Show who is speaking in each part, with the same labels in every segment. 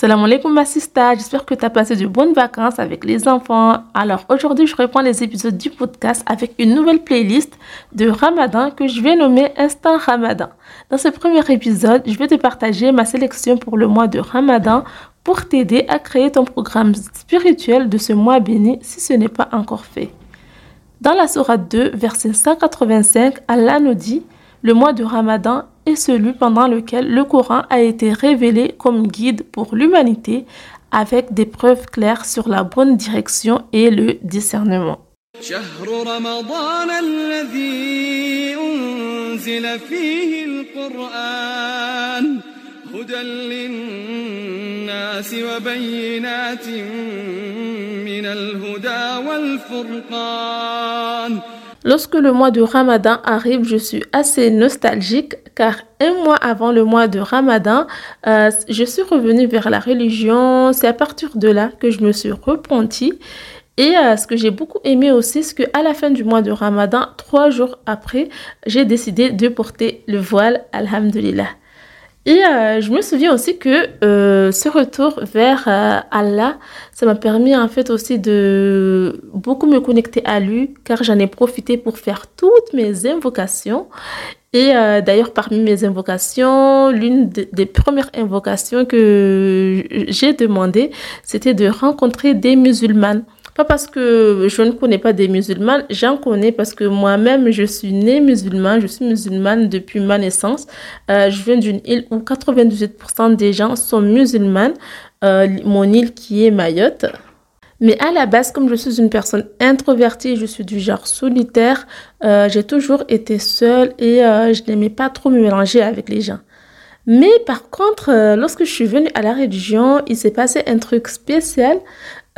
Speaker 1: Salam alaikum ma sista, j'espère que tu as passé de bonnes vacances avec les enfants. Alors aujourd'hui je reprends les épisodes du podcast avec une nouvelle playlist de Ramadan que je vais nommer Instant Ramadan. Dans ce premier épisode, je vais te partager ma sélection pour le mois de Ramadan pour t'aider à créer ton programme spirituel de ce mois béni si ce n'est pas encore fait. Dans la Sourate 2, verset 185, Allah nous dit Le mois de Ramadan est celui pendant lequel le Coran a été révélé comme guide pour l'humanité avec des preuves claires sur la bonne direction et le discernement. Lorsque le mois de Ramadan arrive, je suis assez nostalgique car un mois avant le mois de Ramadan, euh, je suis revenue vers la religion. C'est à partir de là que je me suis repentie. Et euh, ce que j'ai beaucoup aimé aussi, c'est qu'à la fin du mois de Ramadan, trois jours après, j'ai décidé de porter le voile, alhamdulillah. Et euh, je me souviens aussi que ce retour vers Allah, ça m'a permis en fait aussi de beaucoup me connecter à lui, car j'en ai profité pour faire toutes mes invocations. Et d'ailleurs, parmi mes invocations, l'une des premières invocations que j'ai demandé, c'était de rencontrer des musulmanes. Pas parce que je ne connais pas des musulmans, j'en connais parce que moi-même, je suis née musulmane, je suis musulmane depuis ma naissance. Euh, je viens d'une île où 98% des gens sont musulmans, euh, mon île qui est Mayotte. Mais à la base, comme je suis une personne introvertie, je suis du genre solitaire, euh, j'ai toujours été seule et je n'aimais pas trop me mélanger avec les gens. Mais par contre, lorsque je suis venue à la religion, il s'est passé un truc spécial.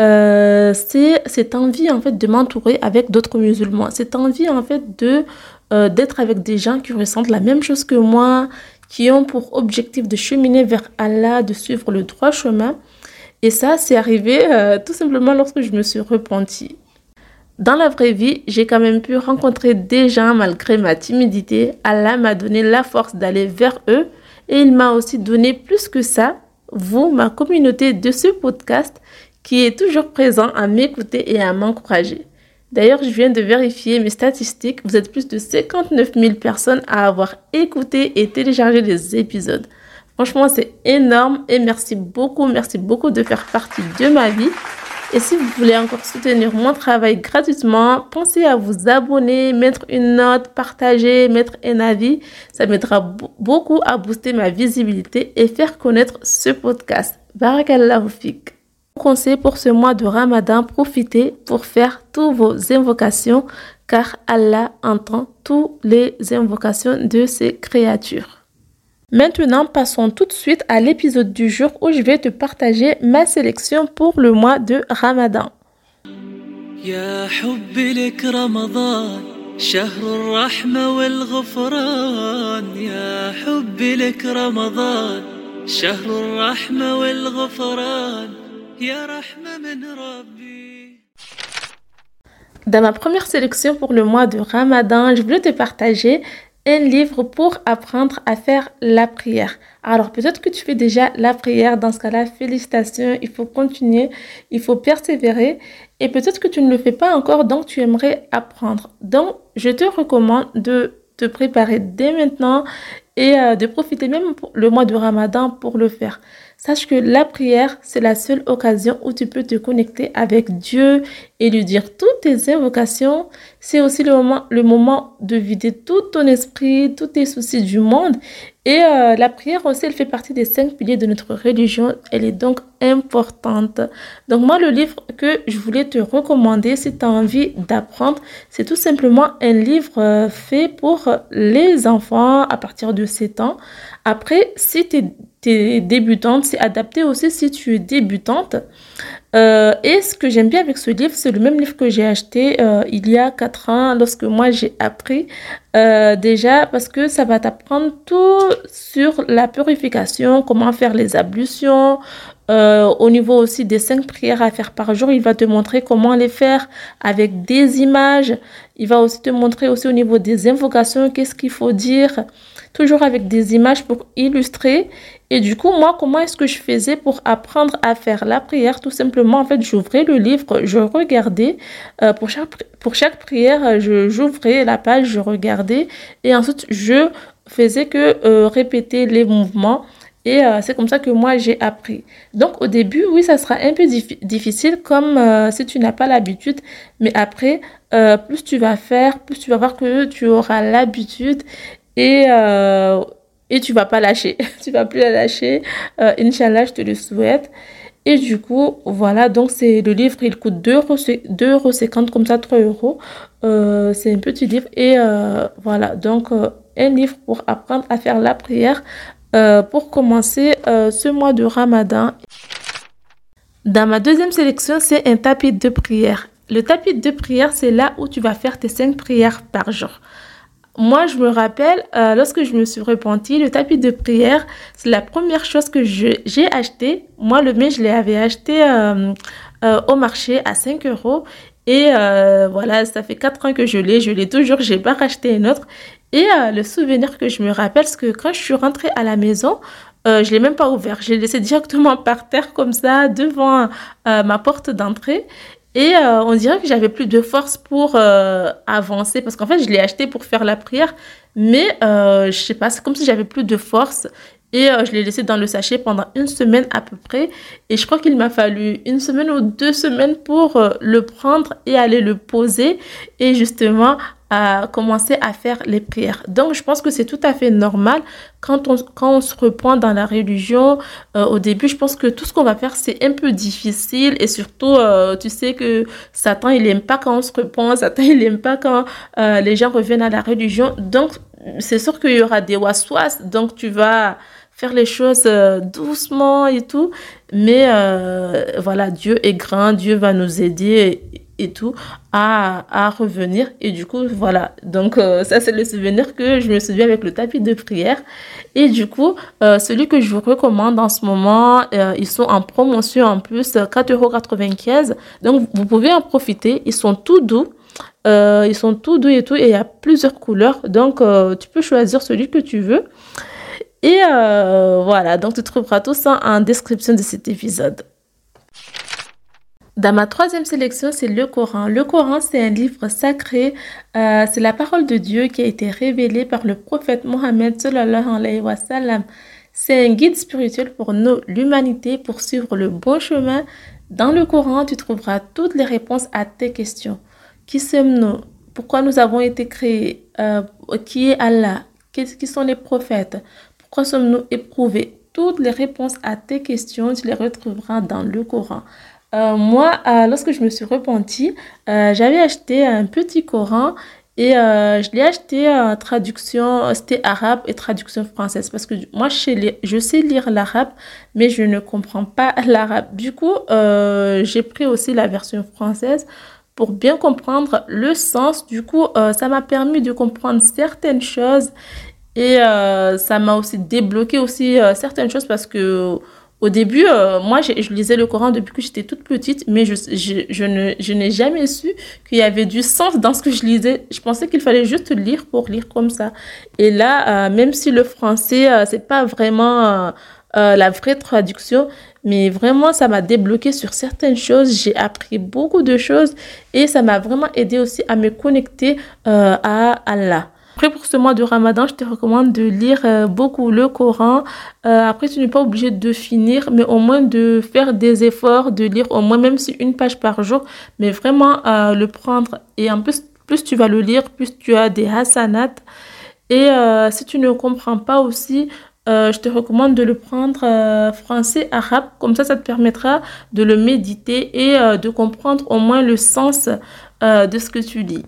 Speaker 1: Euh, c'est cette envie en fait de m'entourer avec d'autres musulmans. Cette envie en fait de euh, d'être avec des gens qui ressentent la même chose que moi, qui ont pour objectif de cheminer vers Allah, de suivre le droit chemin. Et ça, c'est arrivé euh, tout simplement lorsque je me suis repentie. Dans la vraie vie, j'ai quand même pu rencontrer des gens malgré ma timidité. Allah m'a donné la force d'aller vers eux et il m'a aussi donné plus que ça, vous, ma communauté de ce podcast qui est toujours présent à m'écouter et à m'encourager. D'ailleurs, je viens de vérifier mes statistiques. Vous êtes plus de 59 000 personnes à avoir écouté et téléchargé les épisodes. Franchement, c'est énorme et merci beaucoup, merci beaucoup de faire partie de ma vie. Et si vous voulez encore soutenir mon travail gratuitement, pensez à vous abonner, mettre une note, partager, mettre un avis. Ça m'aidera beaucoup à booster ma visibilité et faire connaître ce podcast. Barakallahu fik. Conseil pour ce mois de Ramadan, profitez pour faire toutes vos invocations car Allah entend toutes les invocations de ses créatures. Maintenant, passons tout de suite à l'épisode du jour où je vais te partager ma sélection pour le mois de Ramadan. Dans ma première sélection pour le mois de Ramadan, je voulais te partager un livre pour apprendre à faire la prière. Alors peut-être que tu fais déjà la prière, dans ce cas-là, félicitations, il faut continuer, il faut persévérer et peut-être que tu ne le fais pas encore, donc tu aimerais apprendre. Donc je te recommande de te préparer dès maintenant et euh, de profiter même le mois de Ramadan pour le faire. Sache que la prière, c'est la seule occasion où tu peux te connecter avec Dieu et lui dire toutes tes invocations. C'est aussi le moment, le moment de vider tout ton esprit, tous tes soucis du monde. Et euh, la prière aussi, elle fait partie des cinq piliers de notre religion. Elle est donc importante. Donc moi, le livre que je voulais te recommander, si tu as envie d'apprendre, c'est tout simplement un livre euh, fait pour les enfants à partir de 7 ans. Après, si tu es, débutante, c'est adapté aussi si tu es débutante. Euh, et ce que j'aime bien avec ce livre, c'est le même livre que j'ai acheté euh, il y a 4 ans lorsque moi j'ai appris Euh, déjà parce que ça va t'apprendre tout sur la purification, comment faire les ablutions, au niveau aussi des cinq prières à faire par jour, il va te montrer comment les faire avec des images. Il va aussi te montrer aussi au niveau des invocations, qu'est-ce qu'il faut dire, toujours avec des images pour illustrer. Et du coup, moi, comment est-ce que je faisais pour apprendre à faire la prière? Tout simplement, en fait, j'ouvrais le livre, je regardais. Euh, pour, chaque, prière, j'ouvrais la page, je regardais. Et ensuite, je faisais que euh, répéter les mouvements. Et euh, c'est comme ça que moi, j'ai appris. Donc, au début, oui, ça sera un peu difficile comme si tu n'as pas l'habitude. Mais après, plus tu vas faire, plus tu vas voir que tu auras l'habitude. Et et tu vas pas lâcher. tu vas plus la lâcher. Euh, Inch'Allah, je te le souhaite. Et du coup, voilà, donc c'est le livre, il coûte 2,50 euros, comme ça, 3 euros. Euh, c'est un petit livre. Et euh, voilà, donc euh, un livre pour apprendre à faire la prière pour commencer ce mois de Ramadan. Dans ma deuxième sélection, c'est un tapis de prière. Le tapis de prière, c'est là où tu vas faire tes 5 prières par jour. Moi, je me rappelle, euh, lorsque je me suis repentie, le tapis de prière, c'est la première chose que j'ai acheté. Moi, le mien, je l'avais acheté euh, euh, au marché à 5 euros. Et voilà, ça fait 4 ans que je l'ai. Je l'ai toujours, j'ai pas racheté un autre. Et le souvenir que je me rappelle, c'est que quand je suis rentrée à la maison, je l'ai même pas ouvert. Je l'ai laissé directement par terre comme ça, devant ma porte d'entrée. Et euh, on dirait que j'avais plus de force pour euh, avancer parce qu'en fait, je l'ai acheté pour faire la prière, mais euh, je sais pas, c'est comme si j'avais plus de force et euh, je l'ai laissé dans le sachet pendant une semaine à peu près. Et je crois qu'il m'a fallu une semaine ou deux semaines pour le prendre et aller le poser et justement à commencer à faire les prières. Donc, je pense que c'est tout à fait normal quand on, quand on se reprend dans la religion. Euh, au début, je pense que tout ce qu'on va faire, c'est un peu difficile et surtout, euh, tu sais que Satan, il aime pas quand on se reprend, Satan, il aime pas quand euh, les gens reviennent à la religion. Donc, c'est sûr qu'il y aura des waswas, donc tu vas faire les choses doucement et tout. Mais voilà, Dieu est grand, Dieu va nous aider et tout à, revenir. Et du coup, voilà. Donc, euh, ça, c'est le souvenir que je me souviens avec le tapis de prière. Et du coup, euh, celui que je vous recommande en ce moment, euh, ils sont en promotion en plus, 4,95€. Donc, vous pouvez en profiter. Ils sont tout doux. ils sont tout doux et tout. Et il y a plusieurs couleurs. Donc, tu peux choisir celui que tu veux. Et voilà, donc tu trouveras tout ça en description de cet épisode. Dans ma troisième sélection, c'est le Coran. Le Coran, c'est un livre sacré. Euh, c'est la parole de Dieu qui a été révélée par le prophète Mohammed. C'est un guide spirituel pour nous, l'humanité, pour suivre le bon chemin. Dans le Coran, tu trouveras toutes les réponses à tes questions. Qui sommes-nous? Pourquoi nous avons été créés? Euh, Qui est Allah? Qui sont les prophètes? Pourquoi sommes-nous éprouvés? Toutes les réponses à tes questions, tu les retrouveras dans le Coran. Euh, moi, euh, lorsque je me suis repentie, euh, j'avais acheté un petit Coran et je l'ai acheté en traduction, c'était arabe et traduction française parce que moi, je sais, je sais lire l'arabe, mais je ne comprends pas l'arabe. Du coup, j'ai pris aussi la version française pour bien comprendre le sens. Du coup, ça m'a permis de comprendre certaines choses et ça m'a aussi débloqué aussi certaines choses parce que au début, euh, moi, je, lisais le Coran depuis que j'étais toute petite, mais je, je, je n'ai jamais su qu'il y avait du sens dans ce que je lisais. Je pensais qu'il fallait juste lire pour lire comme ça. Et là, euh, même si le français, euh, c'est pas vraiment la vraie traduction, mais vraiment, ça m'a débloqué sur certaines choses. J'ai appris beaucoup de choses et ça m'a vraiment aidé aussi à me connecter à Allah. Après, pour ce mois de Ramadan, je te recommande de lire euh, beaucoup le Coran. Euh, après, tu n'es pas obligé de finir, mais au moins de faire des efforts, de lire au moins même si une page par jour, mais vraiment euh, le prendre. Et en plus, plus tu vas le lire, plus tu as des hasanat. Et si tu ne comprends pas aussi, je te recommande de le prendre français, arabe. Comme ça, ça te permettra de le méditer et de comprendre au moins le sens de ce que tu lis.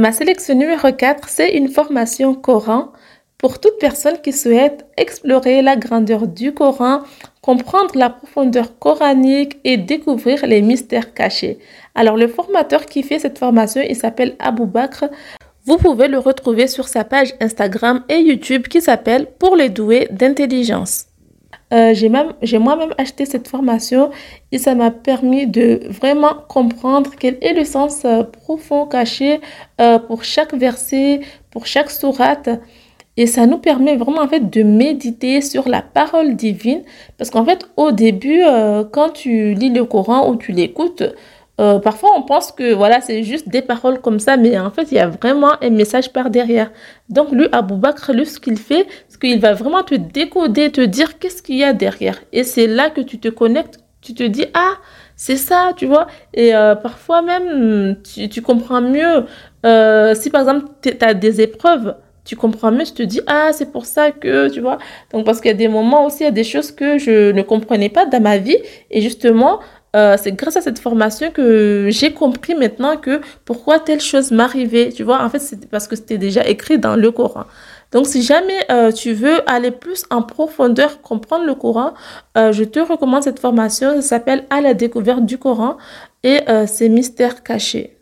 Speaker 1: Ma sélection numéro 4, c'est une formation Coran pour toute personne qui souhaite explorer la grandeur du Coran, comprendre la profondeur coranique et découvrir les mystères cachés. Alors le formateur qui fait cette formation, il s'appelle Abou Bakr. Vous pouvez le retrouver sur sa page Instagram et YouTube qui s'appelle Pour les doués d'intelligence. Euh, j'ai même j'ai moi-même acheté cette formation et ça m'a permis de vraiment comprendre quel est le sens euh, profond caché euh, pour chaque verset, pour chaque sourate. Et ça nous permet vraiment en fait de méditer sur la parole divine parce qu'en fait au début quand tu lis le Coran ou tu l'écoutes euh, parfois, on pense que voilà, c'est juste des paroles comme ça, mais en fait, il y a vraiment un message par derrière. Donc, lui, Abou Bakr, lui, ce qu'il fait, c'est qu'il va vraiment te décoder, te dire qu'est-ce qu'il y a derrière. Et c'est là que tu te connectes, tu te dis, ah, c'est ça, tu vois. Et euh, parfois même, tu, comprends mieux. Euh, si par exemple, tu as des épreuves, tu comprends mieux, tu te dis, ah, c'est pour ça que, tu vois. Donc, parce qu'il y a des moments aussi, il y a des choses que je ne comprenais pas dans ma vie. Et justement, euh, c'est grâce à cette formation que j'ai compris maintenant que pourquoi telle chose m'arrivait. Tu vois, en fait, c'est parce que c'était déjà écrit dans le Coran. Donc, si jamais euh, tu veux aller plus en profondeur, comprendre le Coran, euh, je te recommande cette formation. Ça s'appelle À la découverte du Coran et c'est Mystères cachés.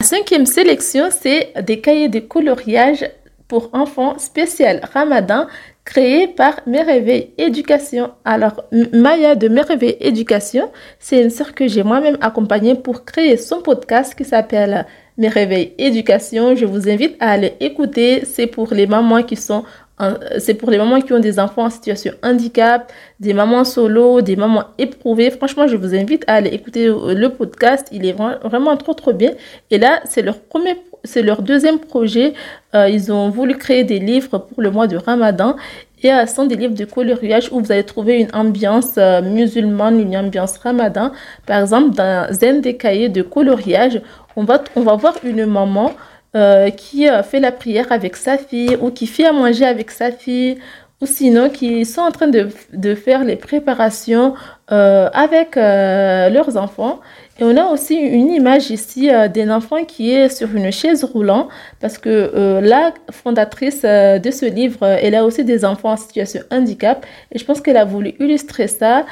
Speaker 1: La cinquième sélection, c'est des cahiers de coloriage pour enfants spécial Ramadan créé par Merveille Éducation. Alors, Maya de Merveille Éducation, c'est une sœur que j'ai moi-même accompagnée pour créer son podcast qui s'appelle Merveille Éducation. Je vous invite à aller écouter. C'est pour les mamans qui sont c'est pour les mamans qui ont des enfants en situation handicap, des mamans solo, des mamans éprouvées. Franchement, je vous invite à aller écouter le podcast. Il est vraiment trop, trop bien. Et là, c'est leur premier c'est leur deuxième projet. Euh, ils ont voulu créer des livres pour le mois de Ramadan. Et ce sont des livres de coloriage où vous allez trouver une ambiance euh, musulmane, une ambiance ramadan. Par exemple, dans un des cahiers de coloriage, on va, on va voir une maman euh, qui fait la prière avec sa fille ou qui fait à manger avec sa fille ou sinon qui sont en train de, de faire les préparations avec leurs enfants. Et on a aussi une image ici euh, d'un enfant qui est sur une chaise roulante parce que euh, la fondatrice euh, de ce livre, elle a aussi des enfants en situation de handicap et je pense qu'elle a voulu illustrer ça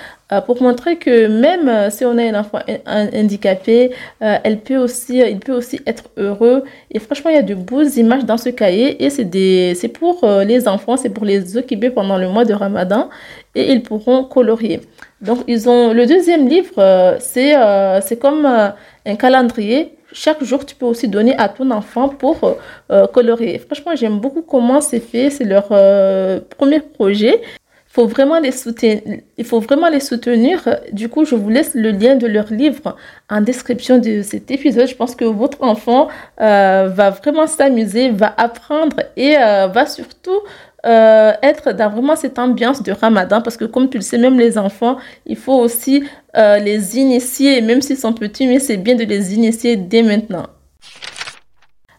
Speaker 1: pour montrer que même si on a un enfant handicapé, elle peut aussi, il peut aussi être heureux. Et franchement, il y a de beaux images dans ce cahier et c'est pour les enfants, c'est pour les occuper pendant le mois de Ramadan et ils pourront colorier. Donc, ils ont le deuxième livre, euh, c'est euh, c'est comme euh, un calendrier. Chaque jour, tu peux aussi donner à ton enfant pour colorier. Franchement, j'aime beaucoup comment c'est fait. C'est leur premier projet. Faut vraiment. Il faut vraiment les soutenir. Du coup, je vous laisse le lien de leur livre en description de cet épisode. Je pense que votre enfant va vraiment s'amuser, va apprendre et va surtout euh, être dans vraiment cette ambiance de ramadan parce que comme tu le sais, même les enfants, il faut aussi euh, les initier, même s'ils sont petits, mais c'est bien de les initier dès maintenant.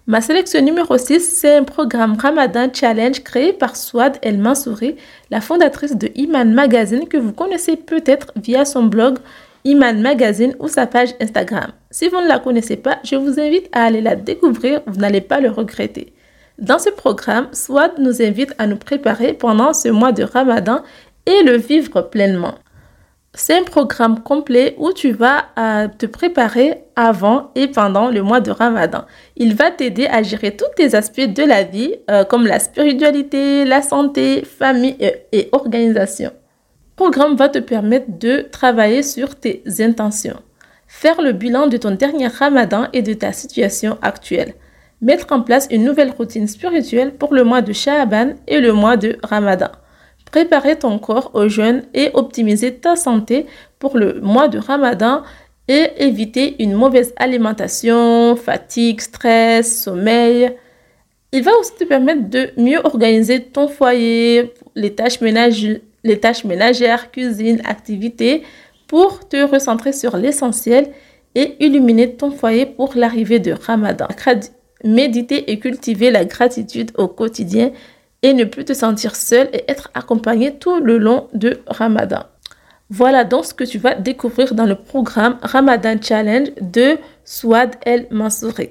Speaker 1: Ma sélection numéro 6, c'est un programme Ramadan Challenge créé par Swad El Mansouri, la fondatrice de Iman Magazine que vous connaissez peut-être via son blog Iman Magazine ou sa page Instagram. Si vous ne la connaissez pas, je vous invite à aller la découvrir, vous n'allez pas le regretter. Dans ce programme, Swad nous invite à nous préparer pendant ce mois de Ramadan et le vivre pleinement. C'est un programme complet où tu vas euh, te préparer avant et pendant le mois de Ramadan. Il va t'aider à gérer tous tes aspects de la vie, euh, comme la spiritualité, la santé, famille et, et organisation. Le programme va te permettre de travailler sur tes intentions, faire le bilan de ton dernier Ramadan et de ta situation actuelle mettre en place une nouvelle routine spirituelle pour le mois de Sha'aban et le mois de Ramadan. Préparer ton corps au jeûne et optimiser ta santé pour le mois de Ramadan et éviter une mauvaise alimentation, fatigue, stress, sommeil. Il va aussi te permettre de mieux organiser ton foyer, les tâches, les tâches ménagères, cuisine, activités, pour te recentrer sur l'essentiel et illuminer ton foyer pour l'arrivée de Ramadan méditer et cultiver la gratitude au quotidien et ne plus te sentir seul et être accompagné tout le long de Ramadan. Voilà donc ce que tu vas découvrir dans le programme Ramadan Challenge de Swad El Mansouri.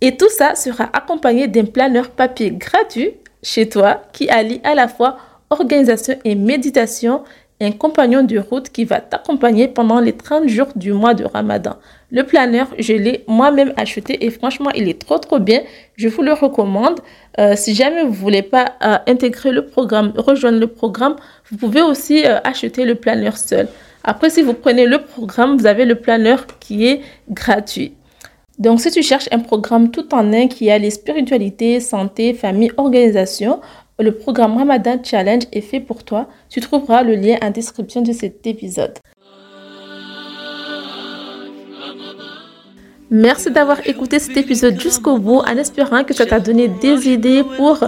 Speaker 1: Et tout ça sera accompagné d'un planeur papier gratuit chez toi qui allie à la fois organisation et méditation un compagnon de route qui va t'accompagner pendant les 30 jours du mois de Ramadan. Le planeur, je l'ai moi-même acheté et franchement, il est trop trop bien. Je vous le recommande. Euh, si jamais vous voulez pas euh, intégrer le programme, rejoindre le programme, vous pouvez aussi euh, acheter le planeur seul. Après, si vous prenez le programme, vous avez le planeur qui est gratuit. Donc, si tu cherches un programme tout en un qui a les spiritualités, santé, famille, organisation, le programme Ramadan Challenge est fait pour toi. Tu trouveras le lien en description de cet épisode. Merci d'avoir écouté cet épisode jusqu'au bout en espérant que ça t'a donné des idées pour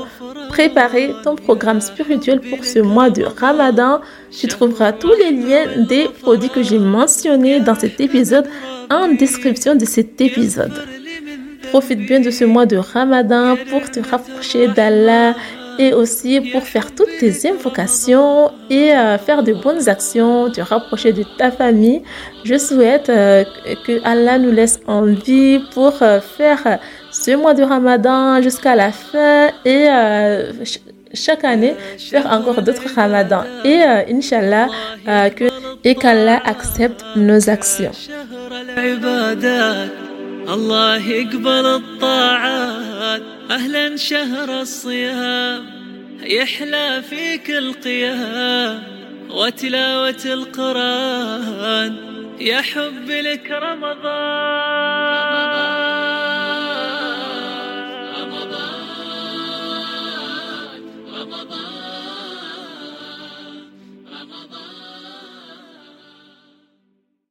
Speaker 1: préparer ton programme spirituel pour ce mois de Ramadan. Tu trouveras tous les liens des produits que j'ai mentionnés dans cet épisode en description de cet épisode. Profite bien de ce mois de Ramadan pour te rapprocher d'Allah et aussi pour faire toutes tes invocations et euh, faire de bonnes actions, te rapprocher de ta famille. Je souhaite euh, que Allah nous laisse en vie pour euh, faire ce mois de Ramadan jusqu'à la fin et chaque année faire encore d'autres Ramadans et Inch'Allah que et qu'Allah accepte nos actions. الله يقبل الطاعات أهلا شهر الصيام يحلى فيك القيام. وتلاوة القرآن يا حب لك رمضان.